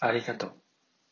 ありがとう。